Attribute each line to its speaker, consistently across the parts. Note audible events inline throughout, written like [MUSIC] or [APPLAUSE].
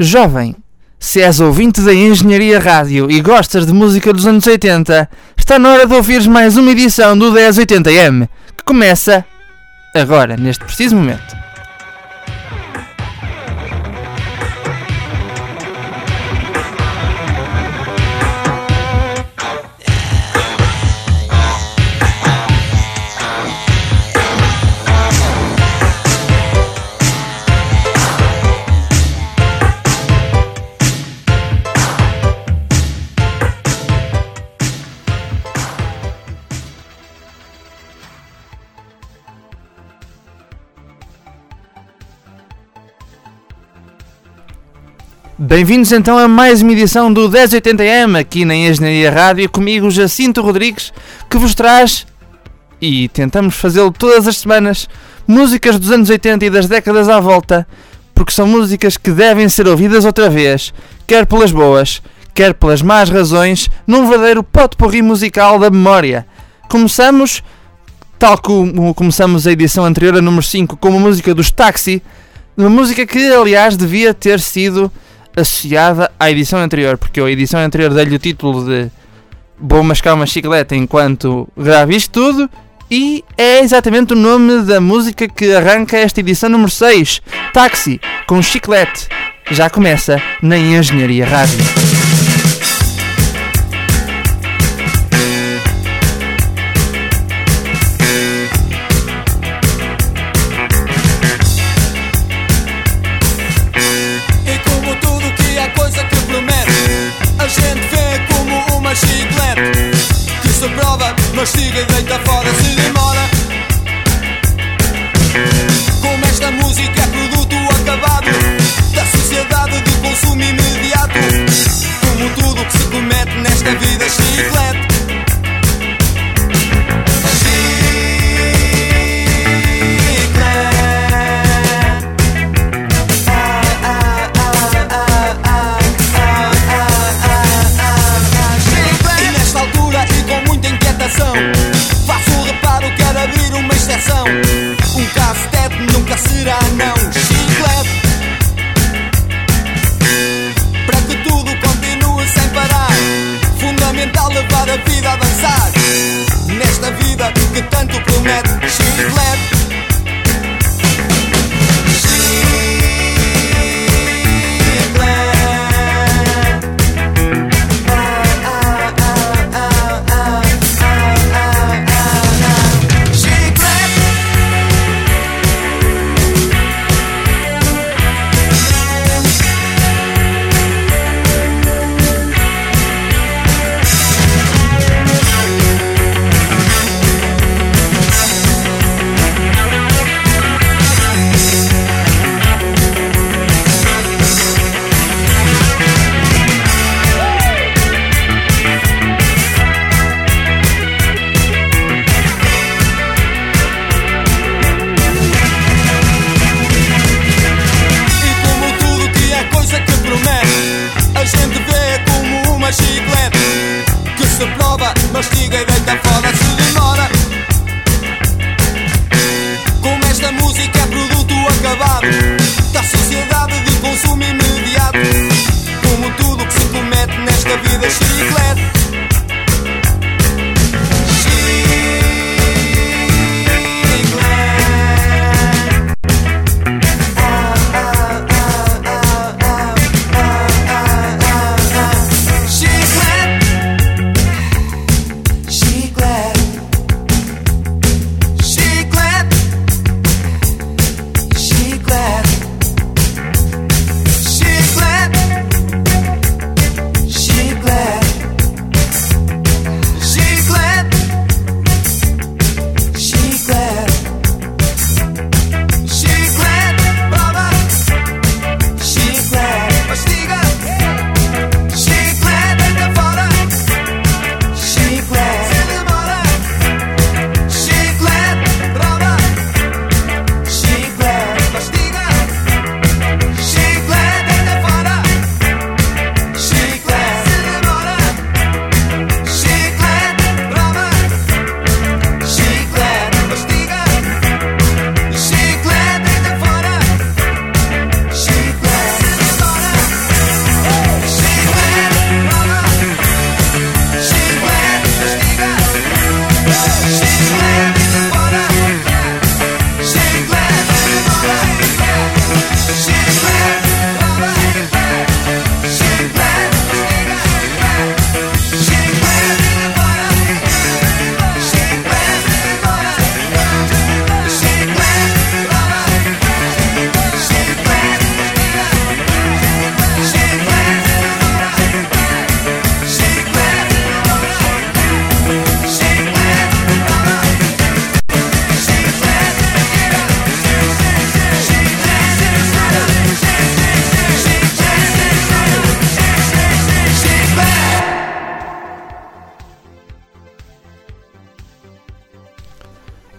Speaker 1: Jovem, se és ouvinte da Engenharia Rádio e gostas de música dos anos 80, está na hora de ouvires mais uma edição do 1080M, que começa agora, neste preciso momento. Bem-vindos então a mais uma edição do 1080M aqui na Engenharia Rádio, comigo Jacinto Rodrigues, que vos traz, e tentamos fazê-lo todas as semanas, músicas dos anos 80 e das décadas à volta, porque são músicas que devem ser ouvidas outra vez, quer pelas boas, quer pelas más razões, num verdadeiro potpourri musical da memória. Começamos, tal como começamos a edição anterior, a número 5, com a música dos Taxi, uma música que, aliás, devia ter sido associada à edição anterior, porque a edição anterior dei-lhe o título de Vou mascar uma chicleta enquanto gravo isto tudo, e é exatamente o nome da música que arranca esta edição número 6, Táxi, com chiclete. Já começa na Engenharia Rádio.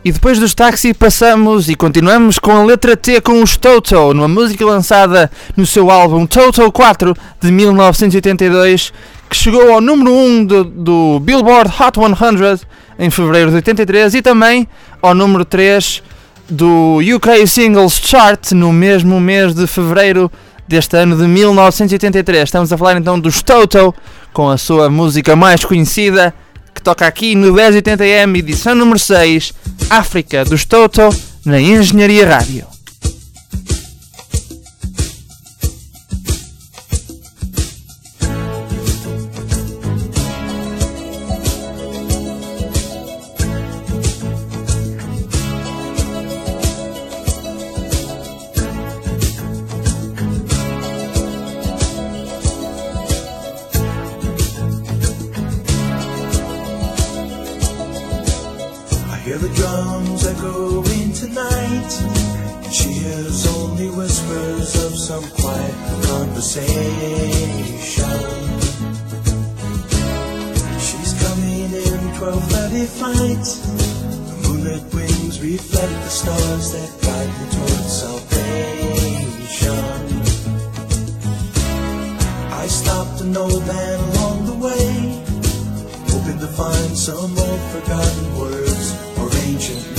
Speaker 2: E
Speaker 3: depois dos Taxi passamos e continuamos com a letra T com os Toto, numa música lançada no seu álbum Toto 4 de 1982, que chegou ao número 1 do, do Billboard Hot 100 em fevereiro de 83 e também ao número 3 do UK Singles Chart no mesmo mês de fevereiro deste ano de 1983. Estamos a falar então dos Toto com a sua música mais conhecida que toca aqui no 1080M, edição número 6, África dos Toto, na Engenharia Rádio.
Speaker 4: going tonight. She hears only whispers of some quiet conversation. She's coming in 12:30 flight. The moonlit wings reflect the stars that guide her towards salvation. I stopped an old man along
Speaker 1: the way, hoping to find some old forgotten words or ancient.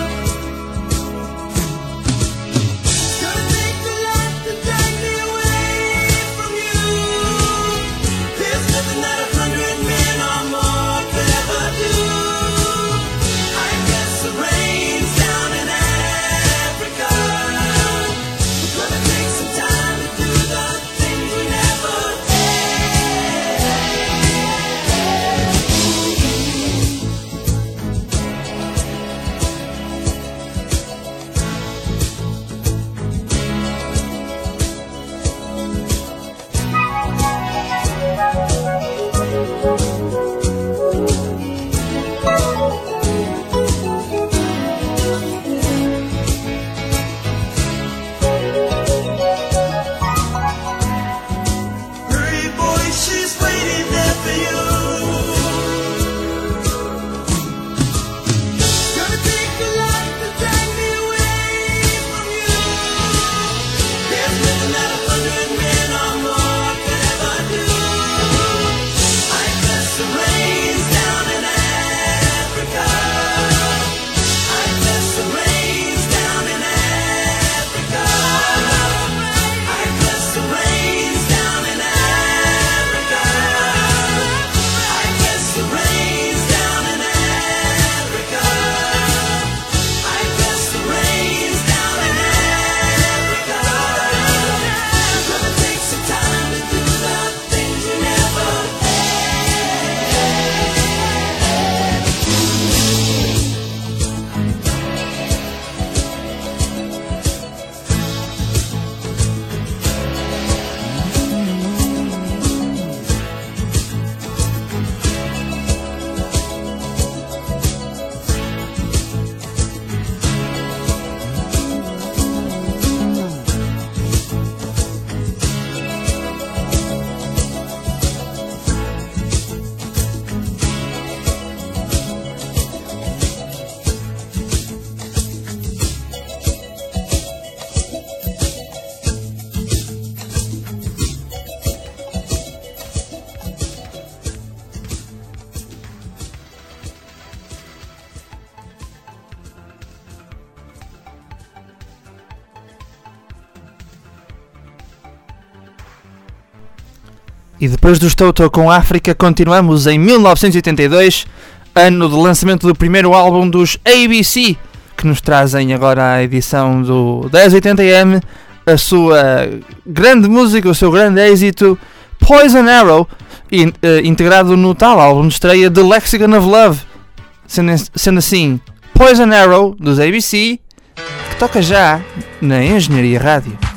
Speaker 5: E depois
Speaker 1: do Toto com África, continuamos em 1982, ano de lançamento do primeiro álbum dos ABC, que nos trazem agora a edição do 1080M, a sua grande música, o seu grande êxito, Poison Arrow, in, uh, integrado no tal álbum de estreia The Lexicon of Love, sendo, sendo assim Poison Arrow dos ABC, que toca já na Engenharia Rádio.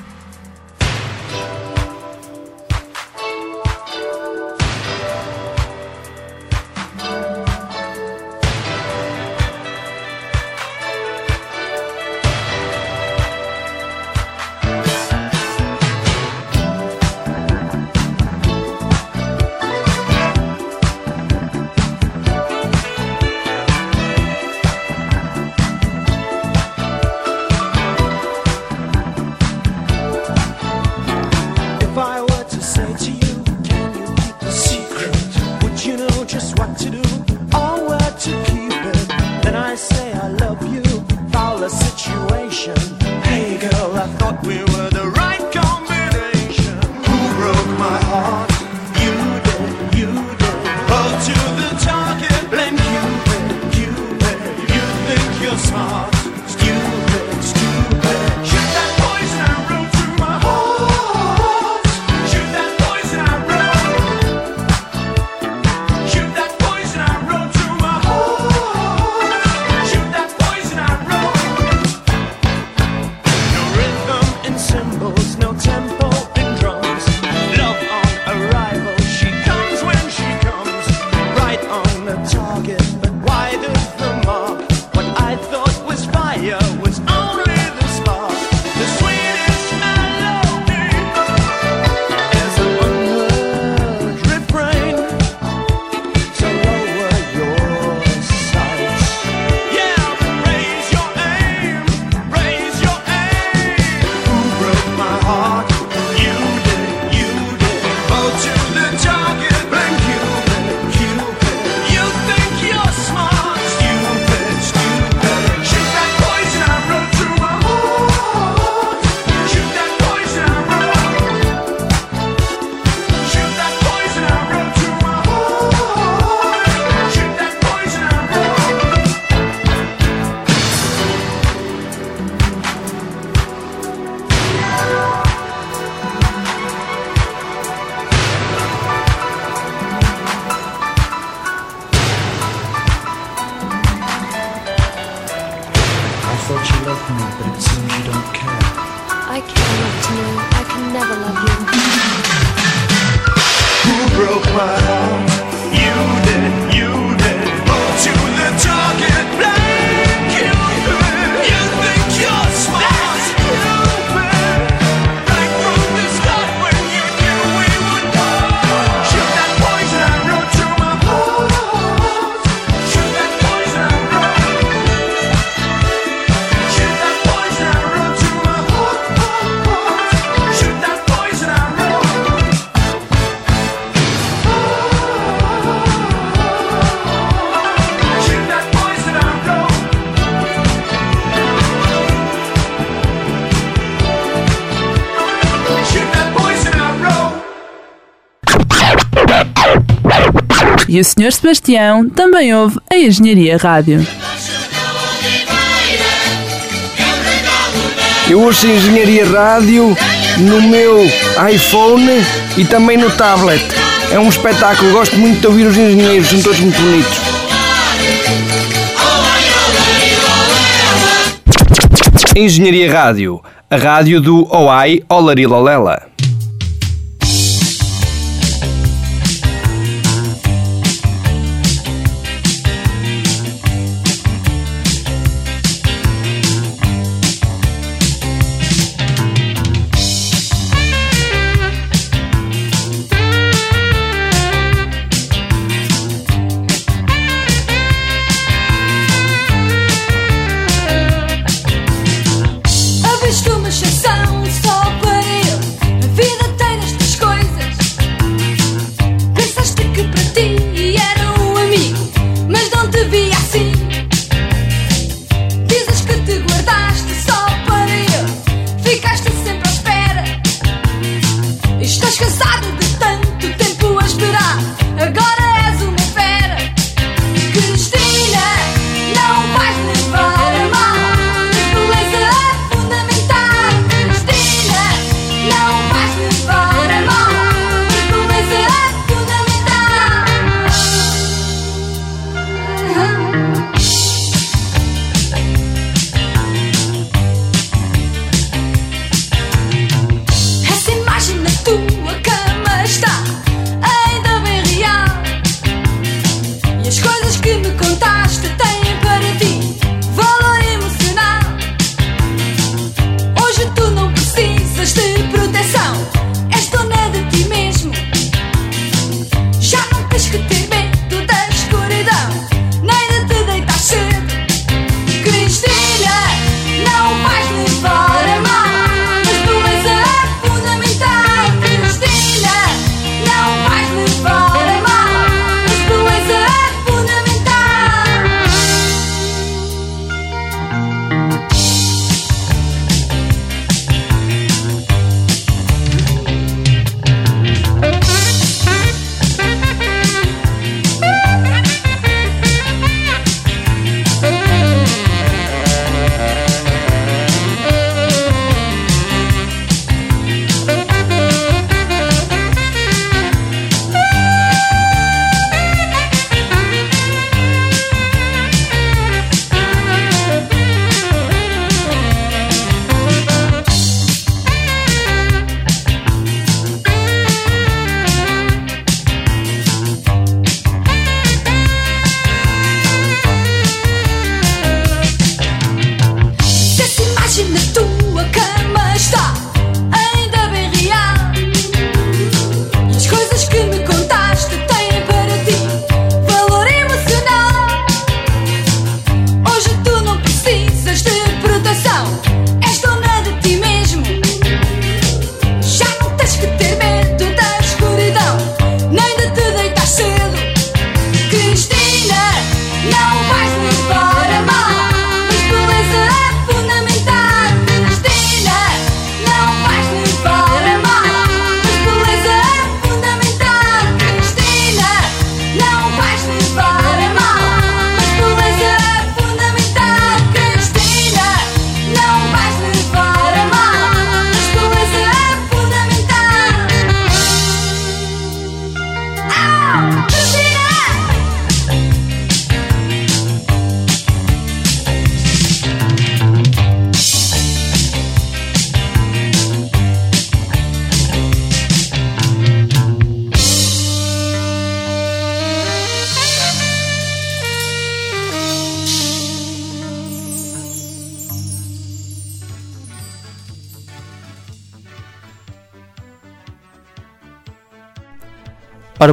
Speaker 6: E o Sr. Sebastião também ouve a Engenharia Rádio.
Speaker 7: Eu ouço a Engenharia Rádio no meu iPhone e também no tablet. É um espetáculo, gosto muito de ouvir os engenheiros, são todos muito bonitos. Engenharia Rádio, a rádio do OAI Olarilolela.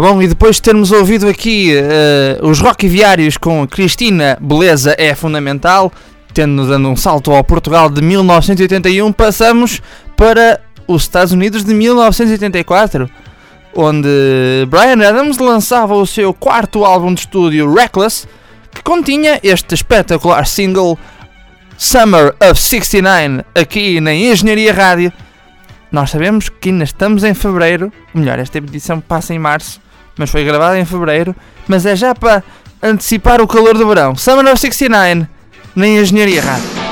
Speaker 8: Bom, e depois de termos ouvido aqui eh, os Rock Viários com Cristina, Beleza é Fundamental, tendo dando um salto ao Portugal de 1981, passamos para os Estados Unidos de 1984, onde Brian Adams lançava o seu quarto álbum de estúdio, Reckless, que continha este espetacular single Summer of 69, aqui na Engenharia Rádio. Nós sabemos que ainda estamos em fevereiro, melhor, esta edição passa em março, mas foi gravada em fevereiro, mas é já para antecipar o calor do verão. Summer of 69, na Engenharia Rádio.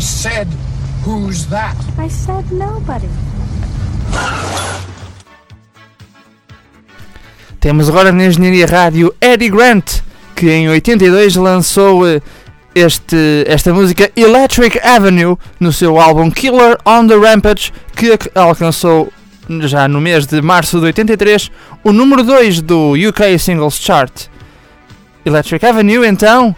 Speaker 9: I
Speaker 10: said, who's that?
Speaker 7: I said nobody.
Speaker 8: Temos agora na Engenharia Rádio Eddie Grant, que em 82 lançou eh, este, esta música Electric Avenue no seu álbum Killer on the Rampage, que alcançou já no mês de março de 83 o número 2 do UK Singles Chart. Electric Avenue, então,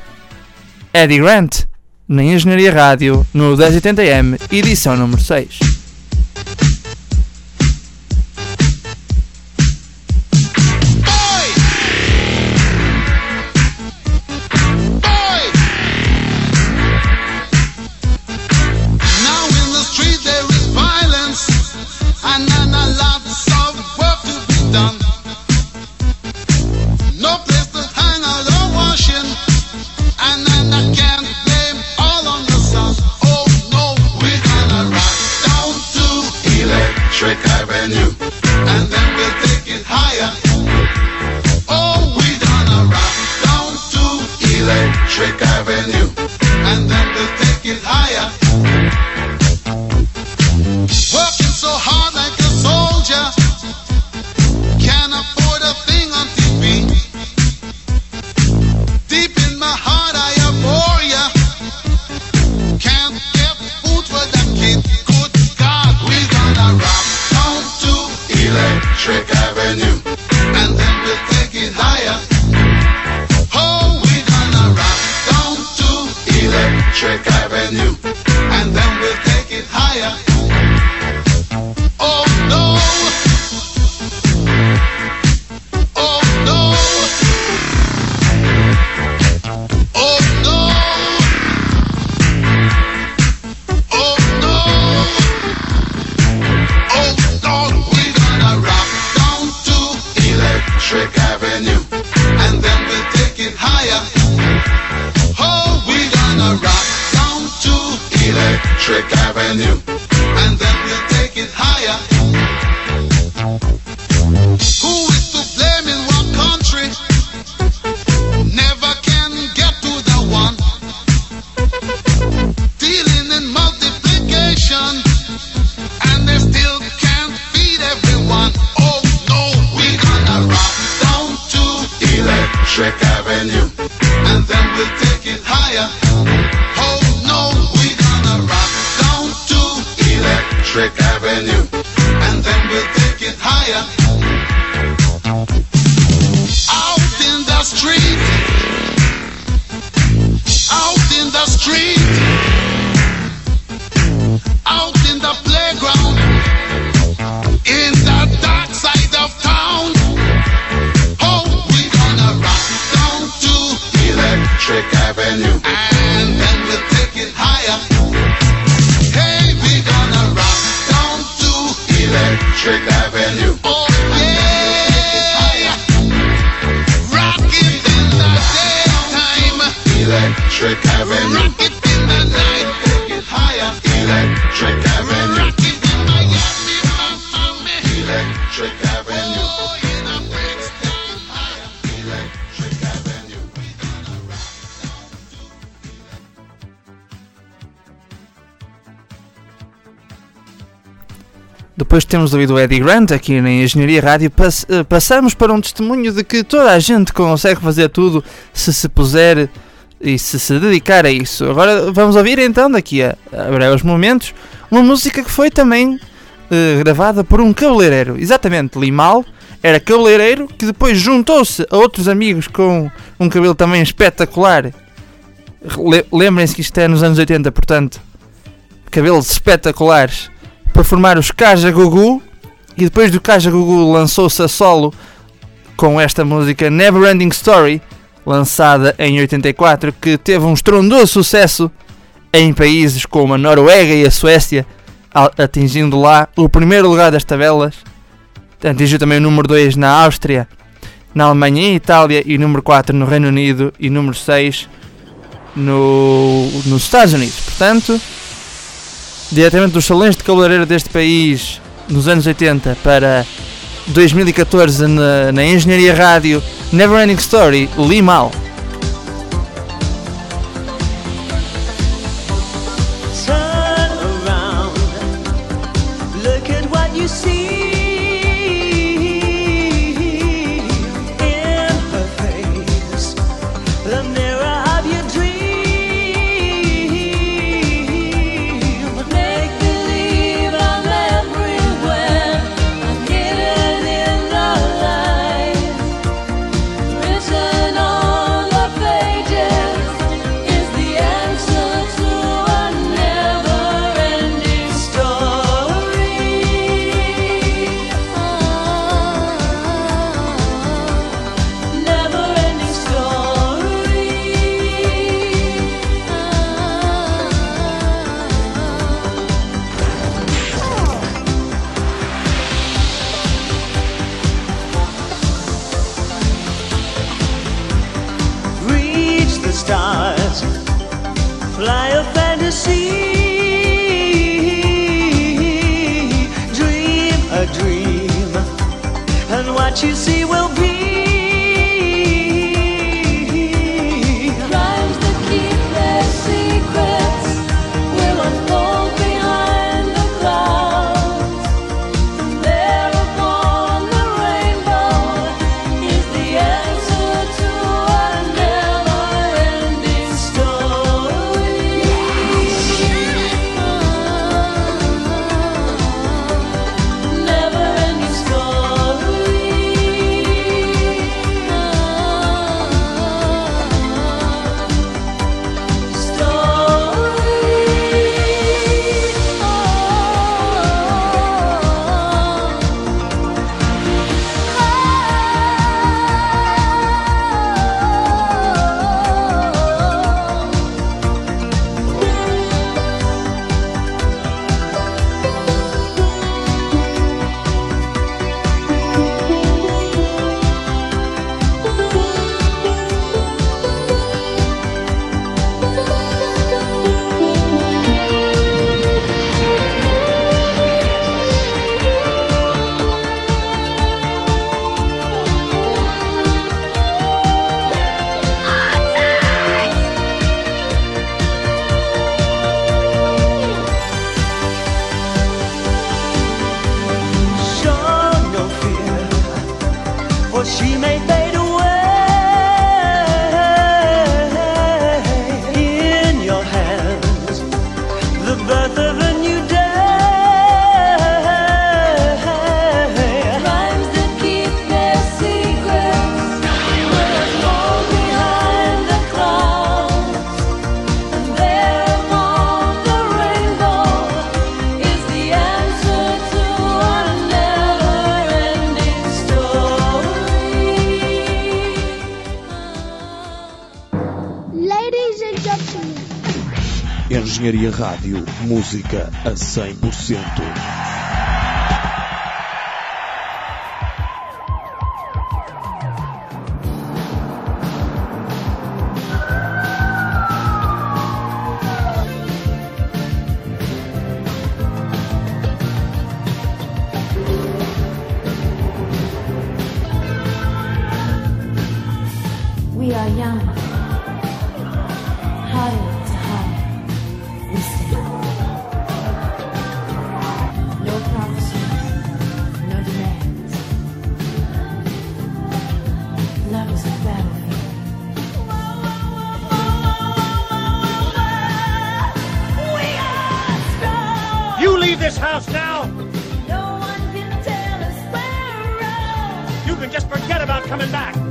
Speaker 8: Eddie Grant, na Engenharia Rádio, no 1080M, edição número 6.
Speaker 11: Electric Avenue, and then we'll take it higher. Oh, we're gonna rock down to Electric Avenue, and then
Speaker 1: Depois de termos ouvido o Eddie Grant aqui na Engenharia Rádio, pass- eh, passamos para um testemunho de que toda a gente consegue fazer tudo se se puser e se se dedicar a isso. Agora vamos ouvir então, daqui a, a breves momentos, uma música que foi também eh, gravada por um cabeleireiro. Exatamente, Limal era cabeleireiro que depois juntou-se a outros amigos com um cabelo também espetacular. Le- Lembrem-se que isto é nos anos 80, portanto, cabelos espetaculares para formar os Kaja Gugu e depois do Kaja Gugu lançou-se a solo com esta música Never Ending Story, lançada em 84, que teve um estrondoso sucesso em países como a Noruega e a Suécia, atingindo lá o primeiro lugar das tabelas. Atingiu também o número 2 na Áustria, na Alemanha e Itália, e número 4 no Reino Unido e número 6 no, nos Estados Unidos. Portanto, diretamente dos salões de cabeleireiro deste país nos anos 80 para 2014 na, na Engenharia Rádio Neverending Story, Limal.
Speaker 12: she made the
Speaker 13: Engenharia Rádio, música a 100%.
Speaker 14: coming back.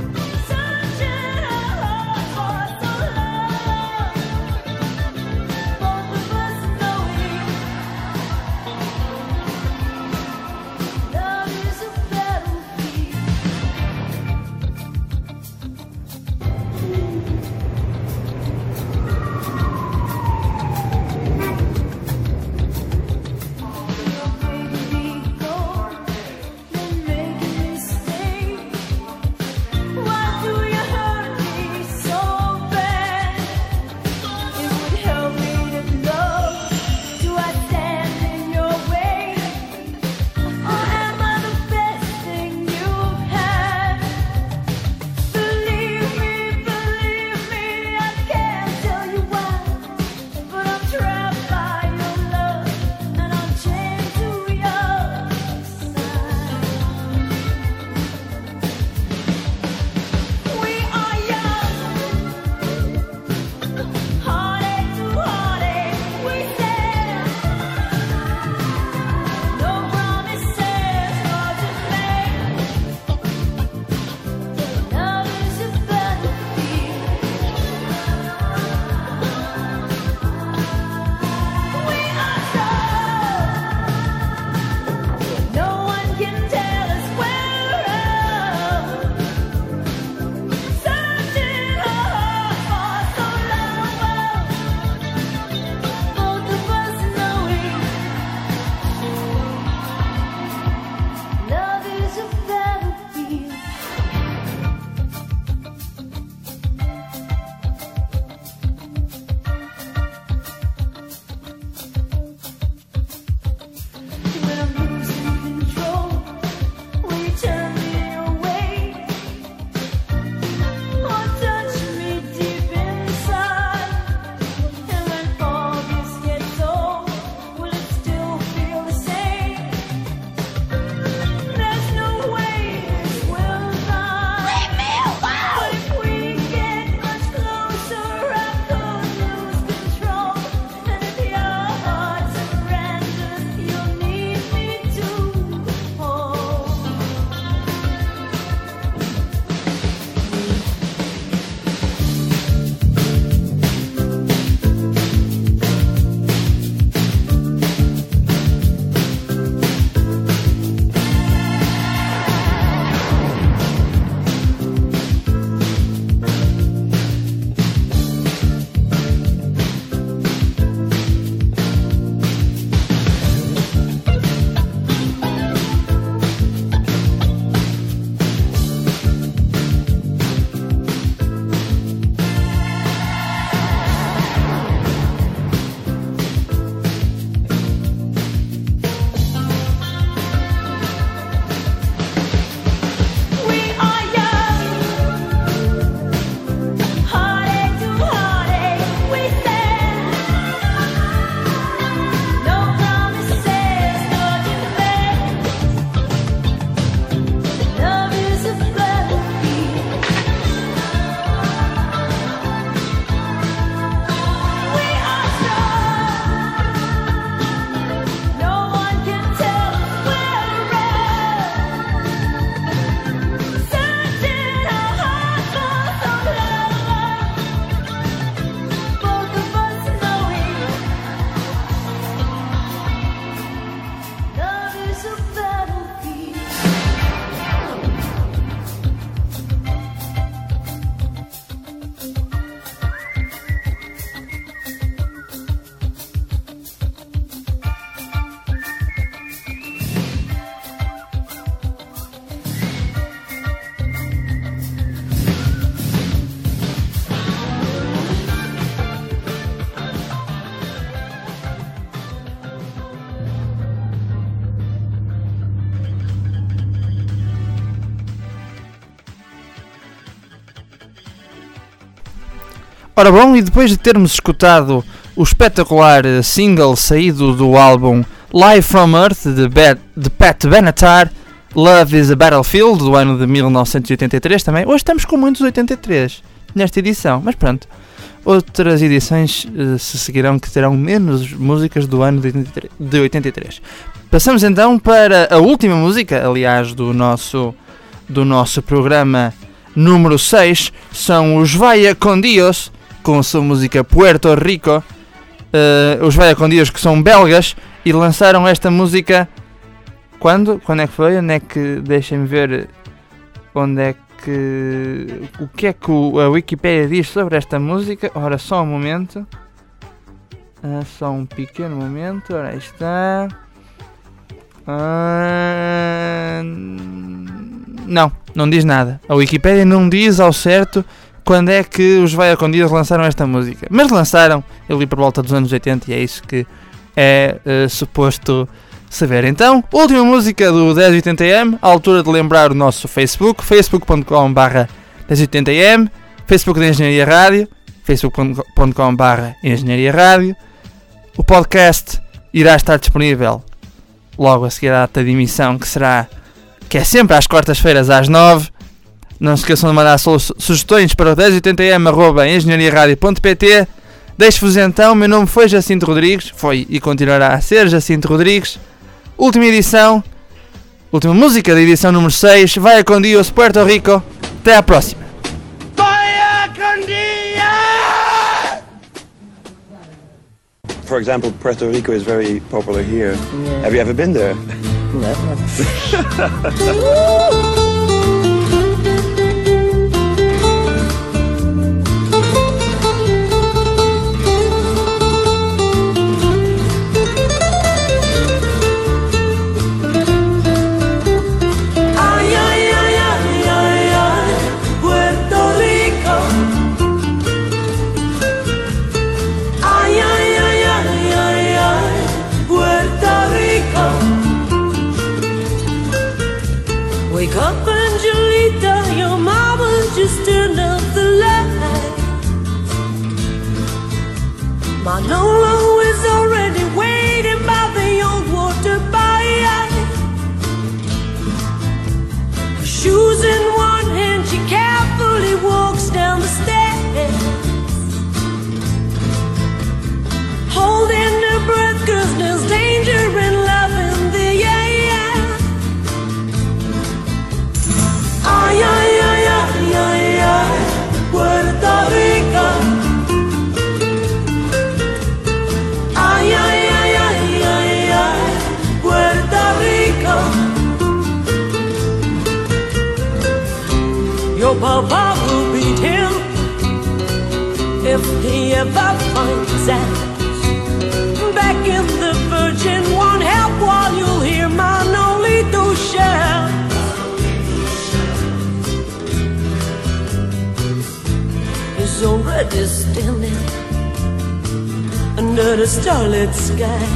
Speaker 1: Ora bom, e depois de termos escutado o espetacular eh, single saído do álbum Live from Earth de, Be- de Pat Benatar, Love is a Battlefield, do ano de 1983 também. Hoje estamos com muitos 83 nesta edição, mas pronto. Outras edições eh, se seguirão que terão menos músicas do ano de 83. de 83. Passamos então para a última música, aliás, do nosso, do nosso programa número 6. São os Vaya Con Dios, com a sua música Puerto Rico. Eh, os Vaya Con Dios que são belgas e lançaram esta música quando? Quando é que foi? Onde é que. Deixem-me ver. Onde é que. O que é que a Wikipedia diz sobre esta música? Ora, só um momento. Ah, só um pequeno momento. Ora, aí está. Ah, não, não diz nada. A Wikipedia não diz ao certo quando é que os Vai com Dias lançaram esta música. Mas lançaram ali por volta dos anos 80 e é isso que é eh, suposto saber. Então, última música do 1080M, à altura de lembrar o nosso Facebook, facebook.com.br 1080M, Facebook da Engenharia Rádio, facebook.com.br Engenharia Rádio. O podcast irá estar disponível logo a seguir à data de emissão, que será que é sempre às quartas-feiras às 9. Não se esqueçam de mandar su- sugestões para o 1080m.engenhariaradio.pt. Deixo-vos então, meu nome foi Jacinto Rodrigues, foi e continuará a ser Jacinto Rodrigues. Última edição, última música da edição número 6, vai com Dios Puerto Rico. Até à próxima.
Speaker 15: For example, Puerto Rico is very popular here. Have you ever been there? [LAUGHS]
Speaker 12: Ay, [LAUGHS] Already standing under the starlit sky.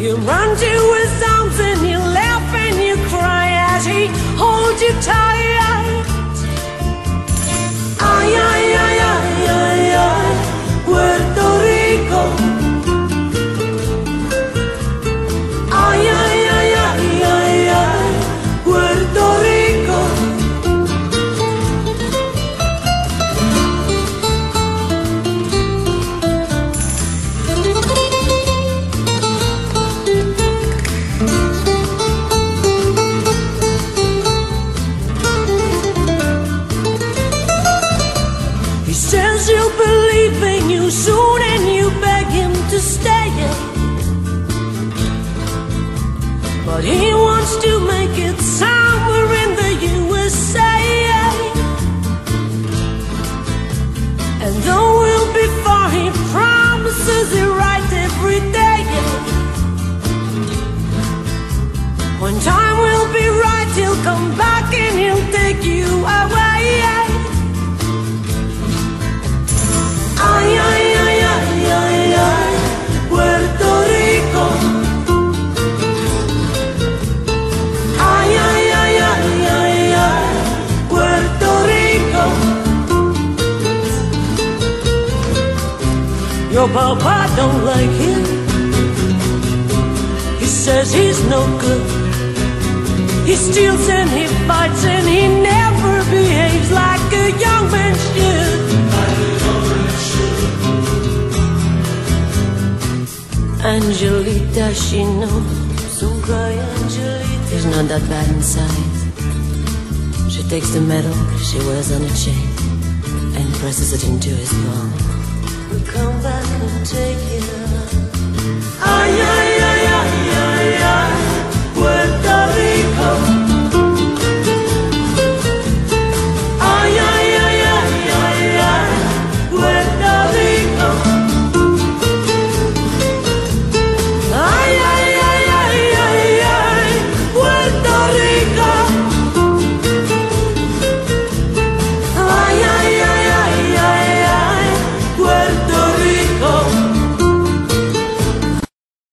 Speaker 12: You run to his arms and you laugh and you cry as he holds you tight. Ay, ay, Not that bad inside. She takes the medal she wears on a chain and presses it into his palm. We come back and take it. Ay, ay,